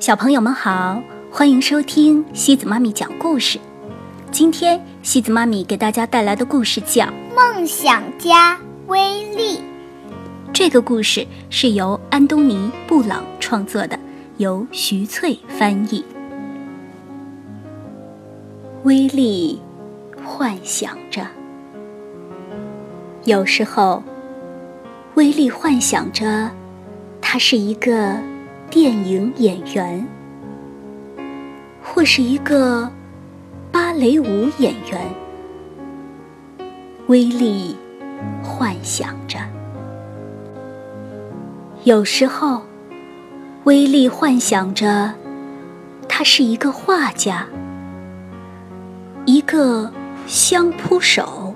小朋友们好，欢迎收听西子妈咪讲故事。今天西子妈咪给大家带来的故事叫《梦想家威力》。这个故事是由安东尼·布朗创作的，由徐翠翻译。威力幻想着，有时候，威力幻想着，他是一个电影演员，或是一个芭蕾舞演员。威力幻想着，有时候，威力幻想着，他是一个画家。一个相扑手，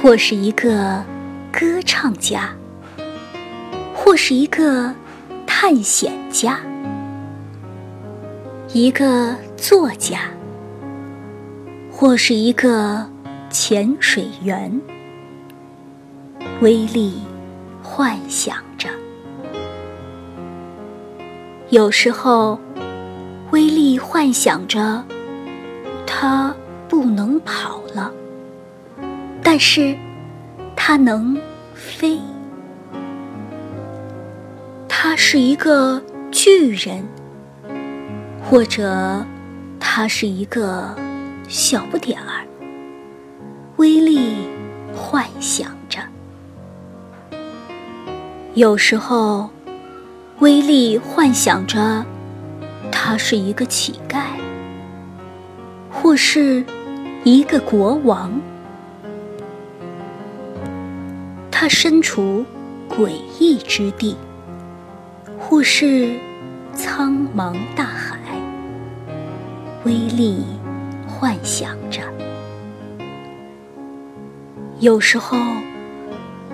或是一个歌唱家，或是一个探险家，一个作家，或是一个潜水员。威力幻想着，有时候，威力幻想着。他不能跑了，但是他能飞。是一个巨人，或者他是一个小不点儿。威力幻想着，有时候威力幻想着，他是一个乞丐。或是一个国王，他身处诡异之地；或是苍茫大海，威力幻想着。有时候，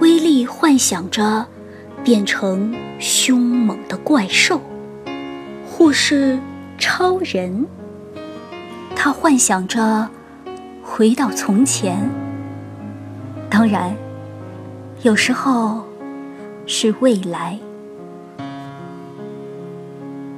威力幻想着变成凶猛的怪兽，或是超人。他幻想着回到从前，当然，有时候是未来。